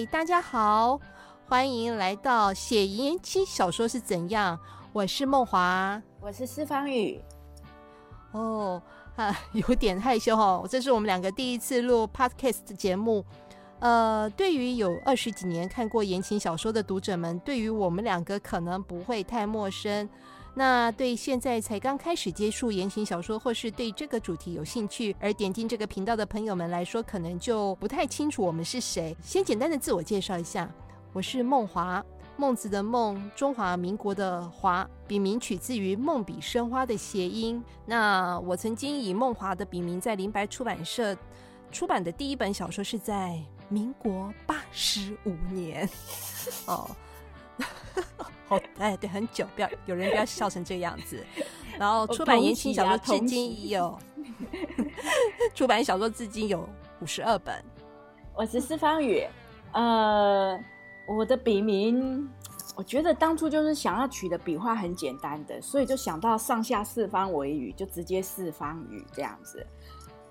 嗨，大家好，欢迎来到写言情小说是怎样？我是梦华，我是四方宇。哦，啊，有点害羞哦，这是我们两个第一次录 podcast 节目。呃，对于有二十几年看过言情小说的读者们，对于我们两个可能不会太陌生。那对现在才刚开始接触言情小说，或是对这个主题有兴趣而点进这个频道的朋友们来说，可能就不太清楚我们是谁。先简单的自我介绍一下，我是梦华，孟子的孟，中华民国的华，笔名取自于梦笔生花的谐音。那我曾经以梦华的笔名在林白出版社出版的第一本小说是在民国八十五年，哦。好，哎，对，很久，不要有人不要笑成这个样子。然后出版言情小说至今已有，出版小说至今有五十二本。我是四方宇，呃，我的笔名，我觉得当初就是想要取的笔画很简单的，所以就想到上下四方为雨，就直接四方雨这样子。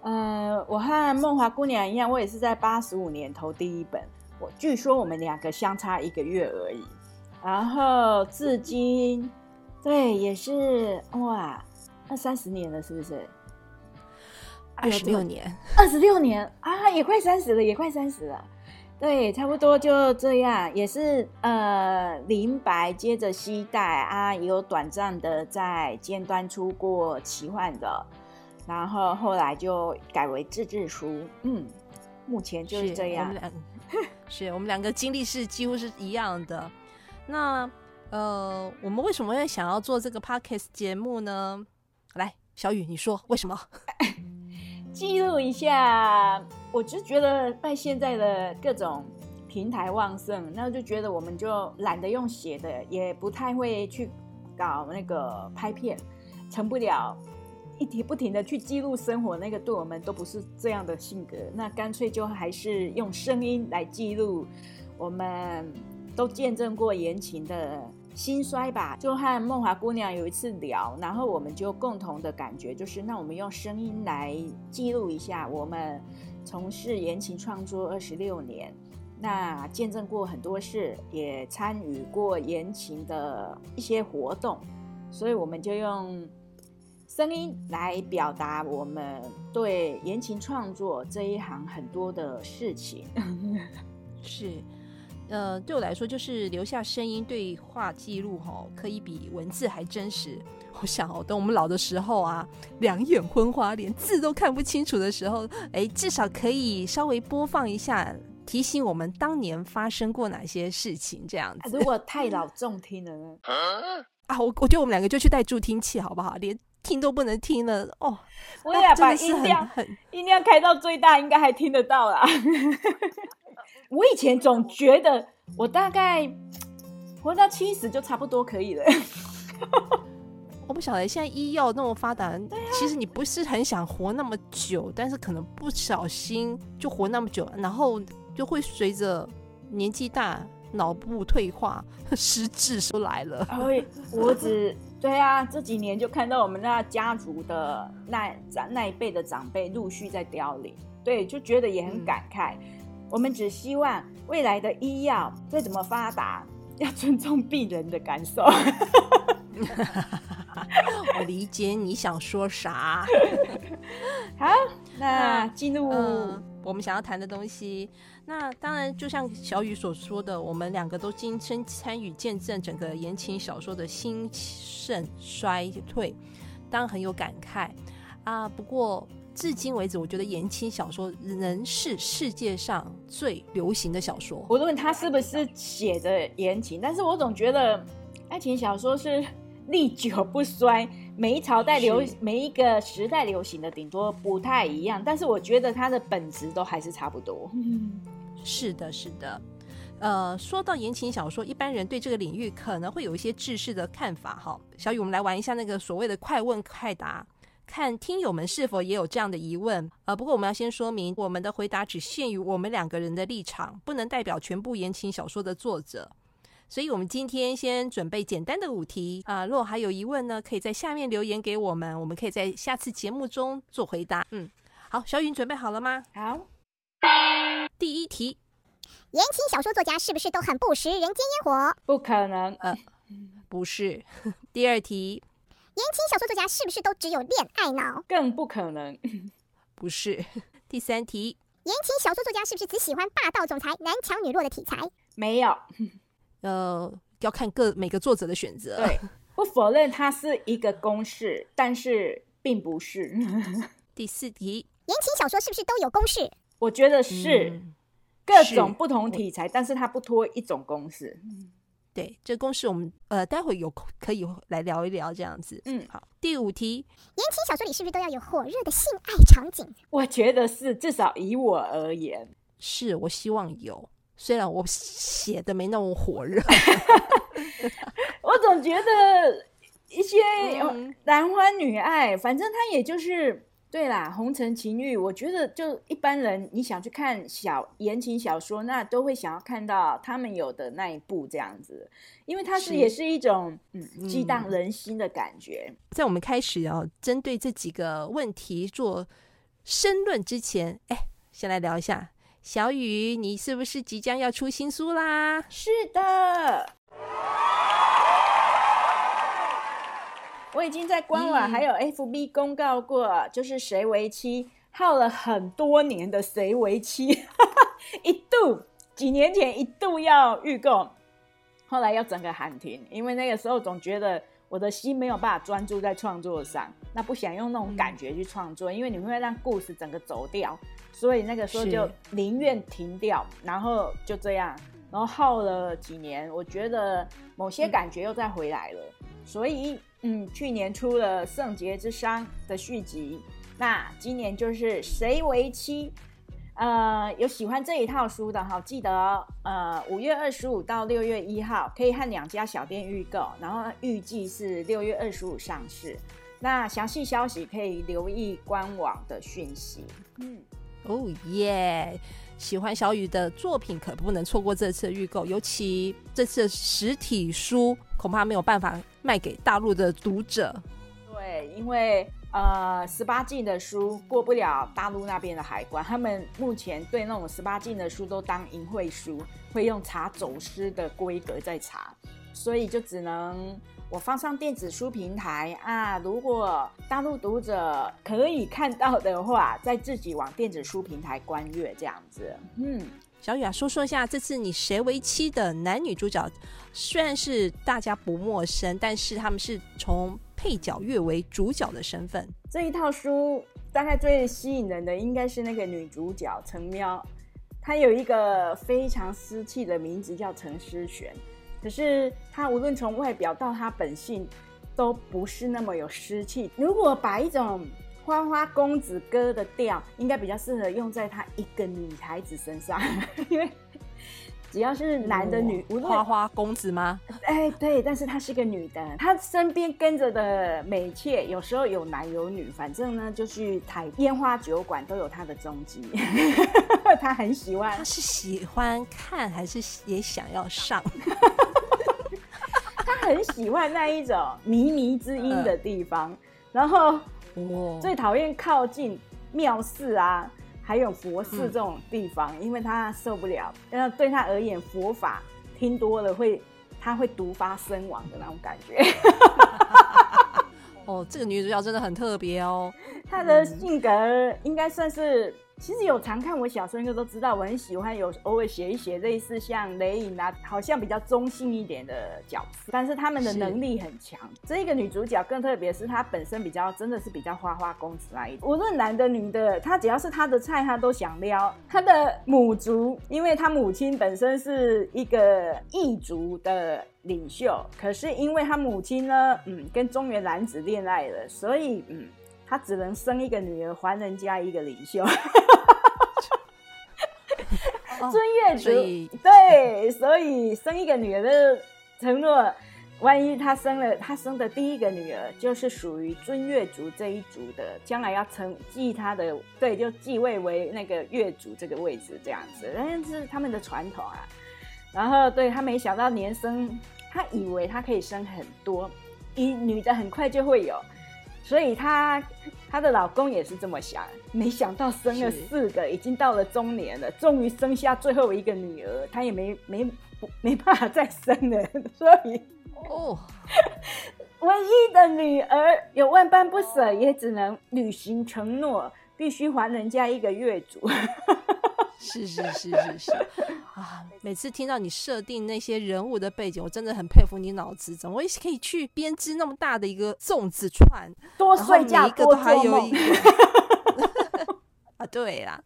呃，我和梦华姑娘一样，我也是在八十五年投第一本，我据说我们两个相差一个月而已。然后至今，对，也是哇，二三十年了，是不是？二十六年，二十六年啊，也快三十了，也快三十了。对，差不多就这样，也是呃，林白接着西代啊，也有短暂的在尖端出过奇幻的，然后后来就改为自制书。嗯，目前就是这样。是我们两个经历是几乎是一样的。那呃，我们为什么会想要做这个 podcast 节目呢？来，小雨，你说为什么？记录一下，我就觉得在现在的各种平台旺盛，那就觉得我们就懒得用写的，也不太会去搞那个拍片，成不了一停不停的去记录生活，那个对我们都不是这样的性格。那干脆就还是用声音来记录我们。都见证过言情的兴衰吧？就和梦华姑娘有一次聊，然后我们就共同的感觉就是，那我们用声音来记录一下我们从事言情创作二十六年，那见证过很多事，也参与过言情的一些活动，所以我们就用声音来表达我们对言情创作这一行很多的事情，是。呃，对我来说，就是留下声音对话记录，哈，可以比文字还真实。我想哦，等我们老的时候啊，两眼昏花，连字都看不清楚的时候，哎，至少可以稍微播放一下，提醒我们当年发生过哪些事情，这样子。如果太老重听了呢？啊，我我觉得我们两个就去带助听器，好不好？连听都不能听了哦。我也把音量音量开到最大，应该还听得到啦。我以前总觉得我大概活到七十就差不多可以了。我不晓得现在医药那么发达，其实你不是很想活那么久，但是可能不小心就活那么久，然后就会随着年纪大，脑部退化、失智都来了。我只对啊，这几年就看到我们那家族的那长那一辈的长辈陆续在凋零，对，就觉得也很感慨。我们只希望未来的医药再怎么发达，要尊重病人的感受。我理解你想说啥。好，那进入我们想要谈的东西。那当然，就像小雨所说的，我们两个都亲身参与见证整个言情小说的兴盛衰退，当然很有感慨啊。不过。至今为止，我觉得言情小说仍是世界上最流行的小说。无论他是不是写的言情，但是我总觉得爱情小说是 历久不衰，每一朝代流，每一个时代流行的顶多不太一样，但是我觉得它的本质都还是差不多。是的，是的。呃，说到言情小说，一般人对这个领域可能会有一些制式的看法。哈，小雨，我们来玩一下那个所谓的快问快答。看听友们是否也有这样的疑问，呃，不过我们要先说明，我们的回答只限于我们两个人的立场，不能代表全部言情小说的作者。所以，我们今天先准备简单的五题啊，如果还有疑问呢，可以在下面留言给我们，我们可以在下次节目中做回答。嗯，好，小雨准备好了吗？好。第一题，言情小说作家是不是都很不食人间烟火？不可能，呃不是。第二题，言情小说作家是不是都只有恋爱脑？更不可能。不是。第三题，言情小说作家是不是只喜欢霸道总裁、男强女弱的题材？没有。呃，要看各每个作者的选择。对，不否认它是一个公式，但是并不是。第四题，言情小说是不是都有公式？我觉得是嗯各种不同题材，但是它不脱一种公式。对，这公式我们呃待会有空可以来聊一聊这样子。嗯，好。第五题，言情小说里是不是都要有火热的性爱场景？我觉得是，至少以我而言，是我希望有，虽然我写的没那么火热。我总觉得一些嗯男欢女爱，反正他也就是对啦，红尘情欲。我觉得就一般人，你想去看小言情小说，那都会想要看到他们有的那一部这样子，因为它是是也是一种嗯激荡嗯人心的感觉。在我们开始啊，针对这几个问题做申论之前，哎，先来聊一下小雨，你是不是即将要出新书啦？是的。我已经在官网嗯还有 FB 公告过，就是谁为妻，耗了很多年的谁为妻，一度几年前一度要预购，后来要整个喊停，因为那个时候总觉得我的心没有办法专注在创作上，那不想用那种感觉去创作，因为你会让故事整个走掉，所以那个时候就宁愿停掉，然后就这样，然后耗了几年，我觉得某些感觉又再回来了，所以嗯，去年出了《圣洁之殇》的续集，那今年就是谁为妻。呃，有喜欢这一套书的哈，记得呃五月二十五到六月一号可以和两家小店预购，然后预计是六月二十五上市。那详细消息可以留意官网的讯息。嗯，哦耶！喜欢小雨的作品可不能错过这次的预购，尤其这次的实体书恐怕没有办法卖给大陆的读者。对，因为呃十八禁的书过不了大陆那边的海关，他们目前对那种十八禁的书都当淫秽书，会用查走私的规格在查，所以就只能我放上电子书平台啊。如果大陆读者可以看到的话，再自己往电子书平台观阅这样子。嗯，小雨啊，说说一下这次你谁为妻的男女主角，虽然是大家不陌生，但是他们是从配角跃为主角的身份。这一套书大概最吸引人的应该是那个女主角陈喵，她有一个非常私气的名字叫陈思璇，可是他无论从外表到他本性都不是那么有湿气。如果把一种花花公子哥的调，应该比较适合用在他一个女孩子身上，因为只要是男的女，无论花花公子吗？哎，对，但是她是个女的，她身边跟着的美妾有时候有男有女，反正呢就去台烟花酒馆都有她的踪迹，她很喜欢他，是喜欢看还是也想要上？她很喜欢那一种靡靡之音的地方，然后哦，最讨厌靠近庙寺啊，还有佛寺嗯这种地方，因为他受不了，那对他而言佛法听多了会，他会毒发身亡的那种感觉。哦，这个女主角真的很特别哦。她的性格应该算是，其实有常看我小说应该都知道，我很喜欢有偶尔写一写类似像雷影啊，好像比较中性一点的角色，但是他们的能力很强。这一个女主角更特别，是她本身比较真的是比较花花公子那一种，无论男的女的，她只要是她的菜，她都想撩。她的母族，因为她母亲本身是一个异族的领袖，可是因为她母亲呢，嗯，跟中原男子恋爱了，所以嗯。她只能生一个女儿，还人家一个领袖。哦 尊月族对，所以生一个女儿的承诺，万一他生了，他生的第一个女儿就是属于尊月族这一族的，将来要承继他的，对，就继位为那个月族这个位置这样子，但是他们的传统啊。然后对他没想到年生，他以为他可以生很多，一女的很快就会有。所以她她的老公也是这么想，没想到生了四个，已经到了中年了，终于生下最后一个女儿，她也没没没办法再生了，所以哦，唯一的女儿有万般不舍，也只能履行承诺，必须还人家一个月租。是是是是是啊！每次听到你设定那些人物的背景，我真的很佩服你脑子，怎么会可以去编织那么大的一个粽子串？多然后每睡觉，一个都还有一。个 啊，对啦，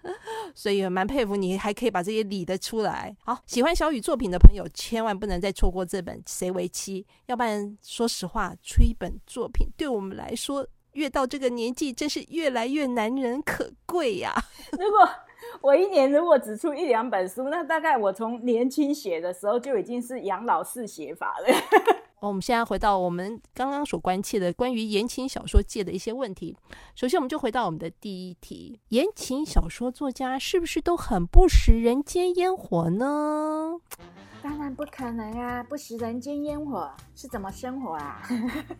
所以蛮佩服你，还可以把这些理得出来。好，喜欢小雨作品的朋友，千万不能再错过这本《谁为妻》，要不然，说实话，出一本作品对我们来说，越到这个年纪，真是越来越难能可贵呀、如果 我一年如果只出一两本书，那大概我从年轻写的时候就已经是养老式写法了。哦我们现在回到我们刚刚所关切的关于言情小说界的一些问题。首先，我们就回到我们的第一题：言情小说作家是不是都很不食人间烟火呢？当然不可能啊，不食人间烟火是怎么生活啊？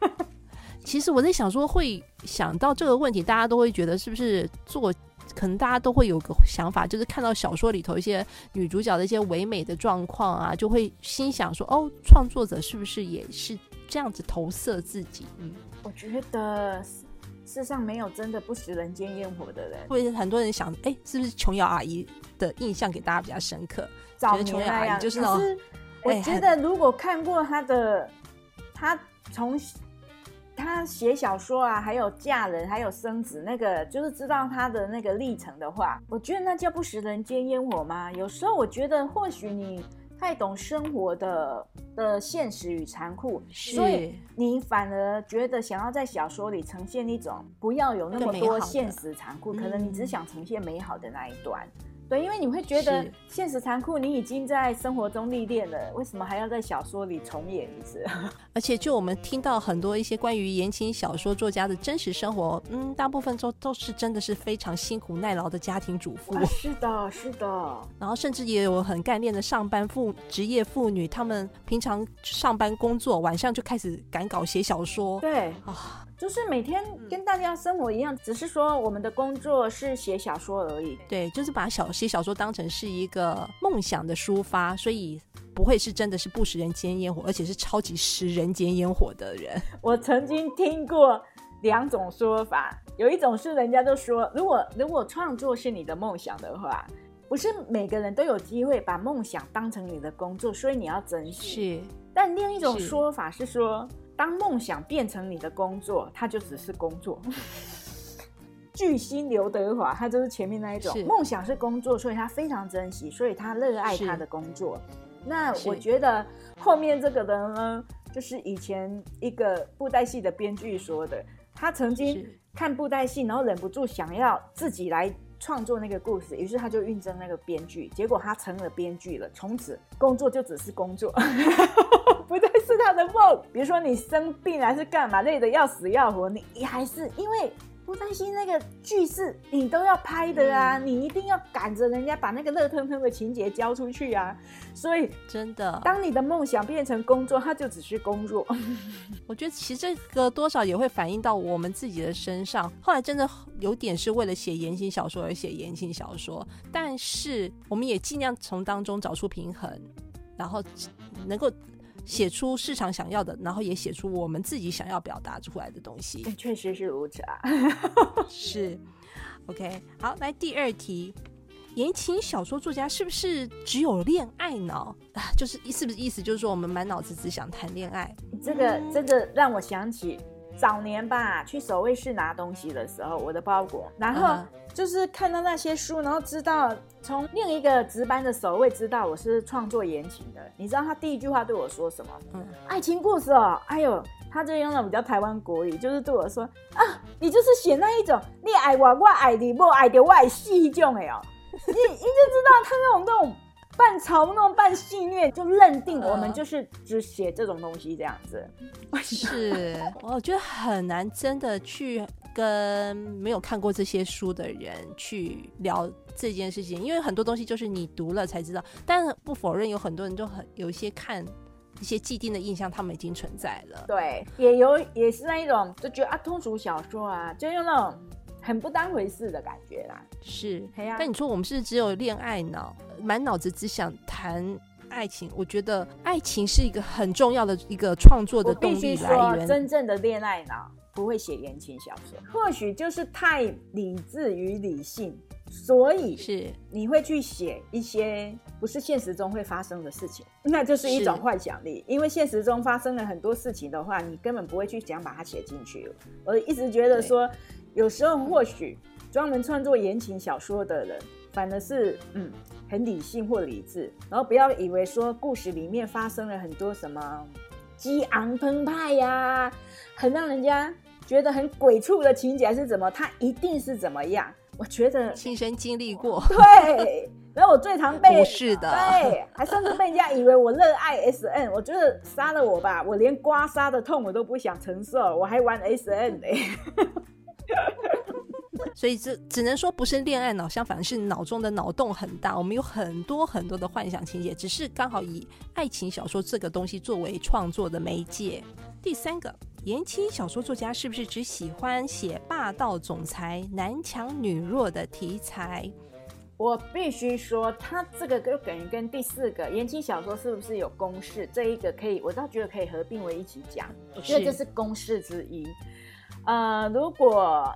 其实我在想说，会想到这个问题，大家都会觉得是不是做，可能大家都会有个想法，就是看到小说里头一些女主角的一些唯美的状况啊，就会心想说，哦，创作者是不是也是这样子投射自己？嗯，我觉得世上没有真的不食人间烟火的人。会很多人想，哎，是不是琼瑶阿姨的印象给大家比较深刻？早觉得琼瑶阿姨就是那种我觉得如果看过她的，她从他写小说啊，还有嫁人，还有生子，那个就是知道他的那个历程的话，我觉得那叫不食人间烟火吗？有时候我觉得或许你太懂生活的的现实与残酷，所以你反而觉得想要在小说里呈现一种不要有那么多现实残酷，可能你只嗯想呈现美好的那一段。对，因为你会觉得现实残酷，你已经在生活中历练了，为什么还要在小说里重演一次？而且就我们听到很多一些关于言情小说作家的真实生活，嗯，大部分都都是真的是非常辛苦耐劳的家庭主妇。啊是的，是的，然后甚至也有很干练的上班妇职业妇女，她们平常上班工作，晚上就开始赶稿写小说。对，啊，就是每天跟大家生活一样，只是说我们的工作是写小说而已。对，就是把小写小说当成是一个梦想的抒发，所以不会是真的是不食人间烟火，而且是超级食人间烟火的人。我曾经听过两种说法，有一种是人家都说，如果如果创作是你的梦想的话，不是每个人都有机会把梦想当成你的工作，所以你要珍惜。是，但另一种说法是说，当梦想变成你的工作，它就只是工作。巨星刘德华，他就是前面那一种，梦想是工作，所以他非常珍惜，所以他热爱他的工作。那我觉得后面这个人呢，就是以前一个布袋戏的编剧说的，他曾经看布袋戏，然后忍不住想要自己来创作那个故事，于是他就应征那个编剧，结果他成了编剧了，从此工作就只是工作，他的梦。比如说你生病还是干嘛，累得要死要活，你你还是因为。不担心那个剧是你都要拍的啊，嗯你一定要赶着人家把那个热腾腾的情节交出去啊，所以真的。当你的梦想变成工作，它就只是工作。我觉得其实这个多少也会反映到我们自己的身上。后来真的有点是为了写言情小说而写言情小说，但是我们也尽量从当中找出平衡，然后能够写出市场想要的，然后也写出我们自己想要表达出来的东西。确实是如此啊。是，OK，好，来第二题。言情小说作家是不是只有恋爱脑啊？就是是不是意思就是说我们满脑子只想谈恋爱？这个这个让我想起早年吧，去守卫室拿东西的时候，我的包裹，然后就是看到那些书，然后知道从另一个值班的守卫知道我是创作言情的。你知道他第一句话对我说什么？嗯，爱情故事哦，哎呦，他就用那种比较台湾国语，就是对我说啊，你就是写那一种，你爱我，我爱你，我爱着我爱死一种的哦。你 你就知道他那种那种半嘲弄、半戏谑，就认定我们嗯就是只写这种东西这样子。是，我觉得很难真的去跟没有看过这些书的人去聊这件事情，因为很多东西就是你读了才知道。但不否认有很多人就很有一些看一些既定的印象，他们已经存在了。对，也有也是那一种就觉得啊，通俗小说啊，就用那种很不当回事的感觉啦。是，但你说我们是只有恋爱脑，满脑子只想谈爱情，我觉得爱情是一个很重要的一个创作的我动力来，源。真正的恋爱脑不会写言情小说，或许就是太理智与理性，所以是你会去写一些不是现实中会发生的事情，那就是一种幻想力。因为现实中发生了很多事情的话，你根本不会去想把它写进去。我一直觉得说，有时候或许专门创作言情小说的人，反而是嗯很理性或理智，然后不要以为说故事里面发生了很多什么激昂澎湃呀、很让人家觉得很鬼畜的情节还是怎么，它一定是怎么样。我觉得 亲身经历过，对，然后我最常被 不是的对，还甚至被人家以为我热爱 S N，我觉得杀了我吧，我连刮痧的痛我都不想承受，我还玩 S N 呢、所以这只能说不是恋爱脑，相反是脑中的脑洞很大。我们有很多很多的幻想情节，只是刚好以爱情小说这个东西作为创作的媒介。第三个，言情小说作家是不是只喜欢写霸道总裁、男强女弱的题材？我必须说，他这个就等于跟第四个言情小说是不是有公式这一个可以，我倒觉得可以合并为一起讲。我觉得这是公式之一。呃，如果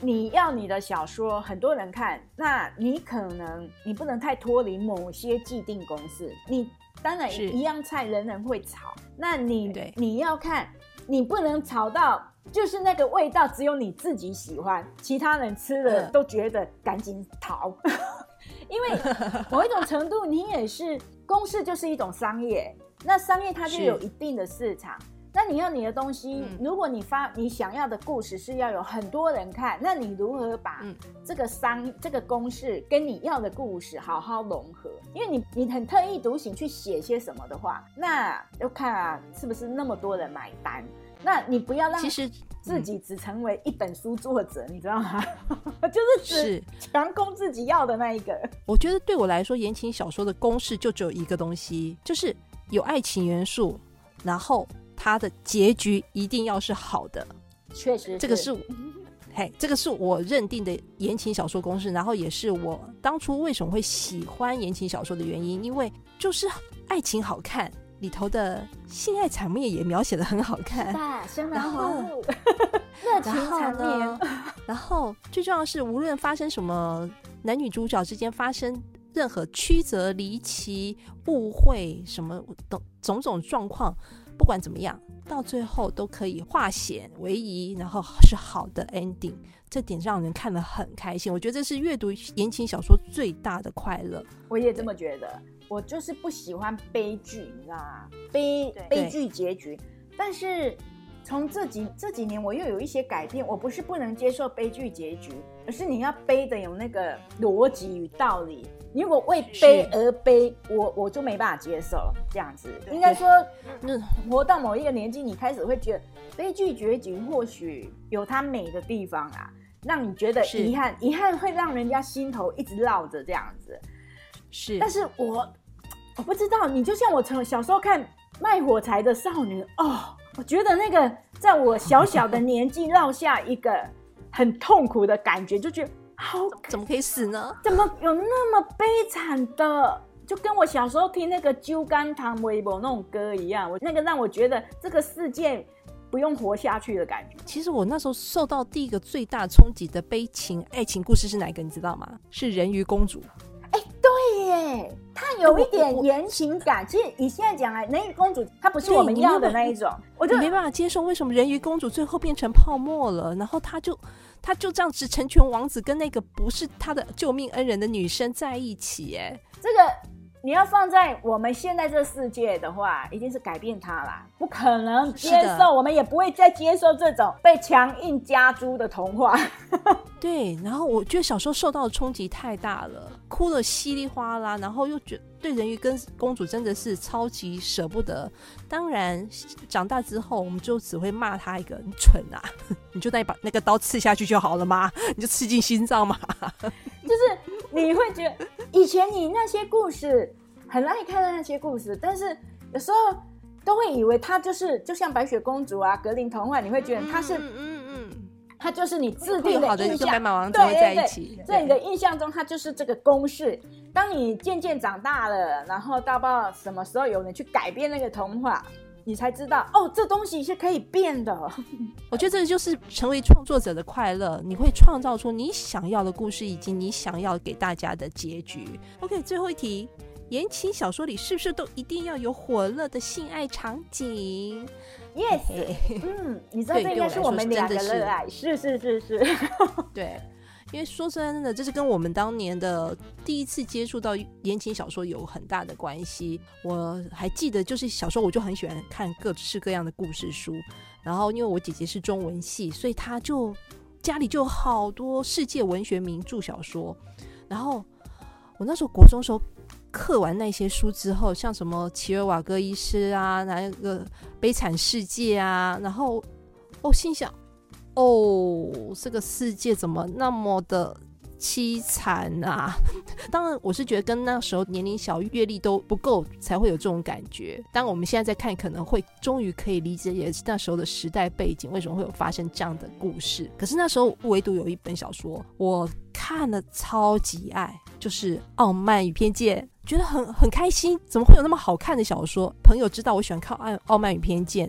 你要你的小说很多人看，那你可能你不能太脱离某些既定公式。你当然一样菜人人会炒，那你你要看，你不能炒到就是那个味道只有你自己喜欢，其他人吃了嗯都觉得赶紧逃。因为 某一种程度，你也是公式，就是一种商业。那商业它就有一定的市场。那你要你的东西，嗯如果你发你想要的故事是要有很多人看，那你如何把嗯这个商、这个公式跟你要的故事好好融合？因为你你很特意独行去写些什么的话，那要看啊是不是那么多人买单。那你不要让其实自己只成为一本书作者，你知道吗？就是只是，强攻自己要的那一个。我觉得对我来说，言情小说的公式就只有一个东西，就是有爱情元素，然后它的结局一定要是好的。确实，这个是，嘿，这个是我认定的言情小说公式，然后也是我当初为什么会喜欢言情小说的原因，因为就是爱情好看，里头的性爱场面也描写的很好看。然后，热情然后缠然后最重要的是，无论发生什么，男女主角之间发生任何曲折离奇、误会什么等种种状况，不管怎么样，到最后都可以化险为夷，然后是好的 ending。这点让人看得很开心。我觉得这是阅读言情小说最大的快乐。我也这么觉得。我就是不喜欢悲剧，你知道吗？悲对悲剧结局。但是从这几这几年，我又有一些改变。我不是不能接受悲剧结局，而是你要悲的有那个逻辑与道理。你如果为悲而悲，我我就没办法接受这样子。应该说，那活到某一个年纪，你开始会觉得悲剧结局或许有它美的地方啊，让你觉得是遗憾，遗憾会让人家心头一直绕着这样子。是，但是我我不知道，你就像我从小时候看《卖火柴的少女》哦，我觉得那个在我小小的年纪 落下一个很痛苦的感觉，就觉得好怎么可以死呢？怎么有那么悲惨的？就跟我小时候听那个《酒干糖微博》那种歌一样，我那个让我觉得这个世界不用活下去的感觉。其实我那时候受到第一个最大冲击的悲情爱情故事是哪一个？你知道吗？是人鱼公主。哎对耶，它有一点言情感。其实以现在讲来，人鱼公主她不是我们要的那一种，我就没办法接受为什么人鱼公主最后变成泡沫了，然后她就他就这样子成全王子跟那个不是他的救命恩人的女生在一起，哎，这个你要放在我们现在这世界的话，一定是改变它啦，不可能接受，我们也不会再接受这种被强硬加诸的童话。对，然后我觉得小时候受到的冲击太大了，哭了稀里哗啦，然后又觉对人鱼跟公主真的是超级舍不得。当然长大之后，我们就只会骂他一个你蠢啊，你就那把那个刀刺下去就好了嘛，你就刺进心脏嘛。就是你会觉得以前你那些故事很爱看的那些故事，但是有时候都会以为它就是就像白雪公主啊、格林童话，你会觉得它是嗯嗯嗯，它就是你制定好的印象。马王子会在对对一起，在你的印象中，它就是这个公式。当你渐渐长大了，然后到不知道什么时候有人去改变那个童话，你才知道哦，这东西是可以变的。我觉得这就是成为创作者的快乐，你会创造出你想要的故事，以及你想要给大家的结局。OK，最后一题，言情小说里是不是都一定要有火热的性爱场景？Yes，嘿嗯，你知道这应该是我们两个热爱，是是是是，对，因为说真的，这是跟我们当年的第一次接触到言情小说有很大的关系。我还记得，就是小时候我就很喜欢看各式各样的故事书，然后因为我姐姐是中文系，所以她就家里就好多世界文学名著小说。然后我那时候国中时候。刻完那些书之后，像什么齐尔瓦戈医师啊，那个悲惨世界啊，然后我心想，哦，这个世界怎么那么的凄惨啊？当然，我是觉得跟那时候年龄小、阅历都不够才会有这种感觉。当，我们现在在看，可能会终于可以理解，也是那时候的时代背景，为什么会有发生这样的故事。可是那时候唯独有一本小说，我看了超级爱，就是《傲慢与偏见》，觉得很很开心。怎么会有那么好看的小说？朋友知道我喜欢看《傲傲慢与偏见》。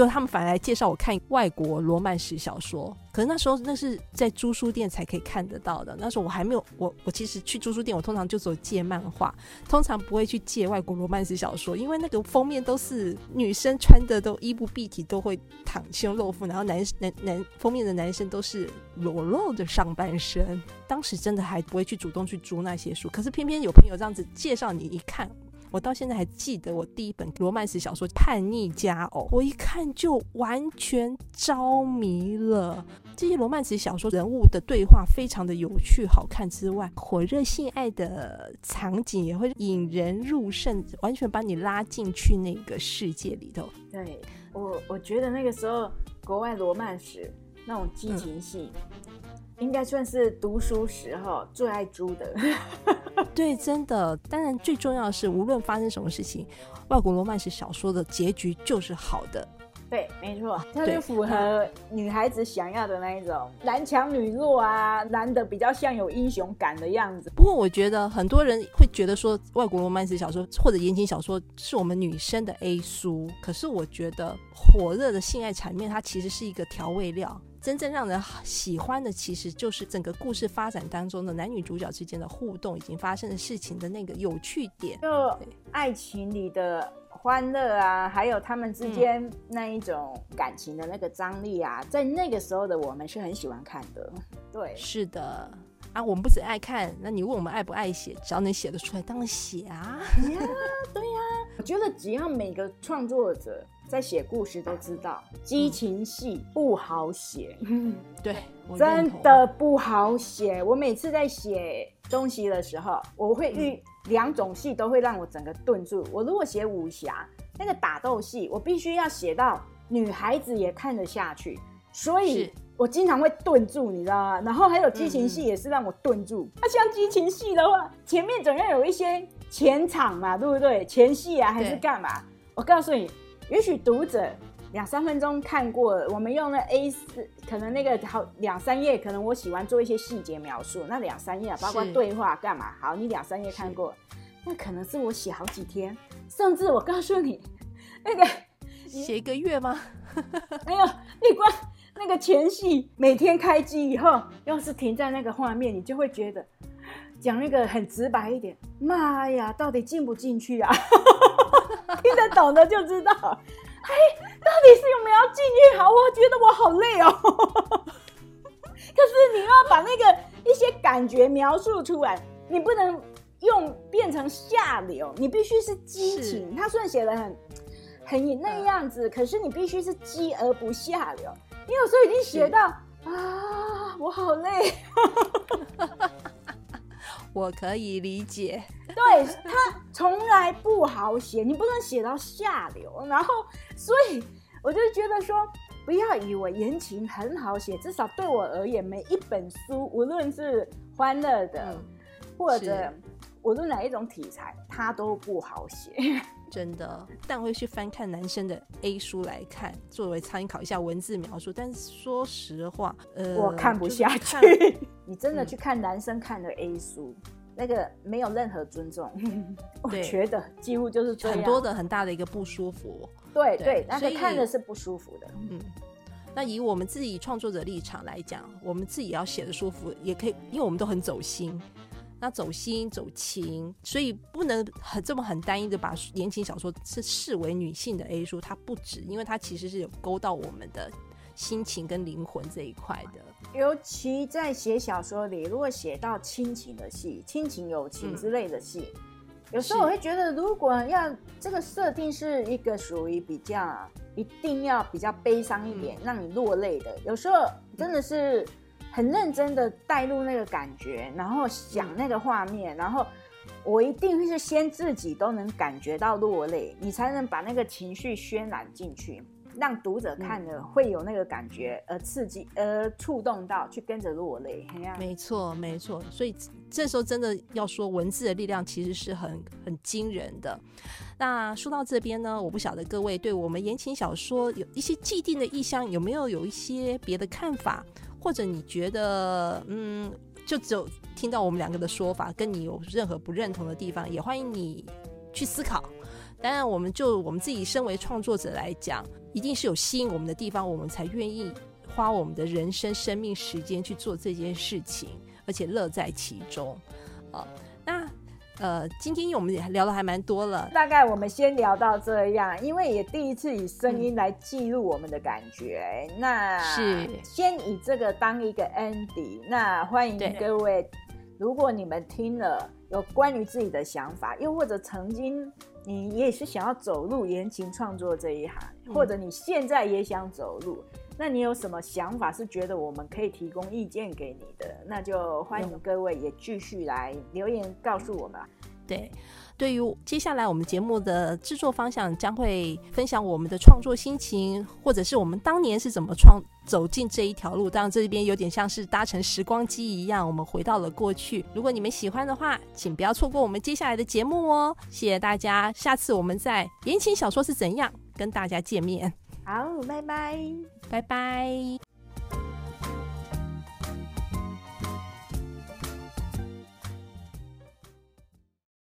就他们反而来介绍我看外国罗曼史小说，可是那时候那是在租书店才可以看得到的。那时候我还没有，我我其实去租书店，我通常就走借漫画，通常不会去借外国罗曼史小说，因为那个封面都是女生穿的都衣不蔽体，都会袒胸露腹，然后男男男封面的男生都是裸露的上半身。当时真的还不会去主动去租那些书，可是偏偏有朋友这样子介绍你一看。我到现在还记得我第一本罗曼史小说《叛逆佳偶》，我一看就完全着迷了。这些罗曼史小说人物的对话非常的有趣好看之外，火热性爱的场景也会引人入胜，完全把你拉进去那个世界里头。对我我觉得那个时候国外罗曼史那种激情戏，应该算是读书时候最爱猪的。对，真的。当然，最重要的是，无论发生什么事情，外国罗曼史小说的结局就是好的。对，没错，它就符合女孩子想要的那一种男强女弱啊，男的比较像有英雄感的样子。不过，我觉得很多人会觉得说，外国罗曼史小说或者言情小说是我们女生的 A 书。可是，我觉得火热的性爱场面，它其实是一个调味料。真正让人喜欢的，其实就是整个故事发展当中的男女主角之间的互动，已经发生的事情的那个有趣点。就爱情里的欢乐啊，还有他们之间那一种感情的那个张力啊，在那个时候的我们是很喜欢看的。对，是的。啊，我们不只爱看，那你问我们爱不爱写？只要能写得出来，当然写啊。呀，对呀，我觉得只要每个创作者在写故事都知道，激情戏不好写，嗯对，真的不好写。我每次在写东西的时候，我会遇两种戏都会让我整个顿住。我如果写武侠那个打斗戏，我必须要写到女孩子也看得下去，所以。我经常会顿住，你知道吗？然后还有激情戏也是让我顿住。那、像激情戏的话，前面总要有一些前场嘛，对不对？前戏啊，还是干嘛？我告诉你，也许读者两三分钟看过了，我们用了 A 四，可能那个好两三页，可能我喜欢做一些细节描述，那两三页啊，包括对话干嘛？好，你两三页看过，那可能是我写好几天，甚至我告诉你，那个写一个月吗？没有，你光那个前戏，每天开机以后，要是停在那个画面，你就会觉得讲那个很直白一点，妈呀，到底进不进去啊？懂的就知道，哎，到底是有没有要进去？好，我觉得我好累哦。可是你要把那个一些感觉描述出来，你不能用变成下流，你必须是激情。他虽然写的很很那样子，可是你必须是激而不下流。你有时候已经写到啊，我好累。我可以理解。对他从来不好写，你不能写到下流。然后，所以我就觉得说，不要以为言情很好写，至少对我而言，每一本书，无论是欢乐的，嗯或者是无论哪一种题材，它都不好写。真的，但会去翻看男生的 A 书来看，作为参考一下文字描述。但是说实话，呃，我看不下去。你真的嗯去看男生看的 A 书，那个没有任何尊重，我觉得几乎就是。很多的很大的一个不舒服。对对对，那个看的是不舒服的。嗯，那以我们自己创作者立场来讲，我们自己要写的舒服，也可以，因为我们都很走心。那走心走情，所以不能很这么很单一的把言情小说是视为女性的 A 书，它不止，因为它其实是有勾到我们的心情跟灵魂这一块的。尤其在写小说里，如果写到亲情的戏、亲情、友情嗯之类的戏，有时候我会觉得，如果要这个设定是一个属于比较一定要比较悲伤一点，让你落泪的，有时候真的是很认真的带入那个感觉，然后想那个画面，然后我一定是先自己都能感觉到落泪，你才能把那个情绪渲染进去。让读者看了会有那个感觉，而刺激，而触动到，去跟着落泪。没错，没错。所以这时候真的要说，文字的力量其实是很很惊人的。那说到这边呢，我不晓得各位对我们言情小说有一些既定的意向，有没有有一些别的看法，或者你觉得嗯，就只有听到我们两个的说法，跟你有任何不认同的地方，也欢迎你去思考。当然，我们就我们自己身为创作者来讲，一定是有吸引我们的地方，我们才愿意花我们的人生、生命时间去做这件事情，而且乐在其中。啊、那呃，今天我们也聊的还蛮多了，大概我们先聊到这样，因为也第一次以声音来记录我们的感觉。那是先以这个当一个 ending。那欢迎各位，如果你们听了有关于自己的想法，又或者曾经你也是想要走入言情创作这一行，嗯或者你现在也想走入。那你有什么想法是觉得我们可以提供意见给你的？那就欢迎各位也继续来留言告诉我们。对，对于接下来我们节目的制作方向，将会分享我们的创作心情，或者是我们当年是怎么创走进这一条路。当然，这边有点像是搭乘时光机一样，我们回到了过去。如果你们喜欢的话，请不要错过我们接下来的节目哦。谢谢大家，下次我们在言情小说是怎样跟大家见面，好，拜拜。拜拜。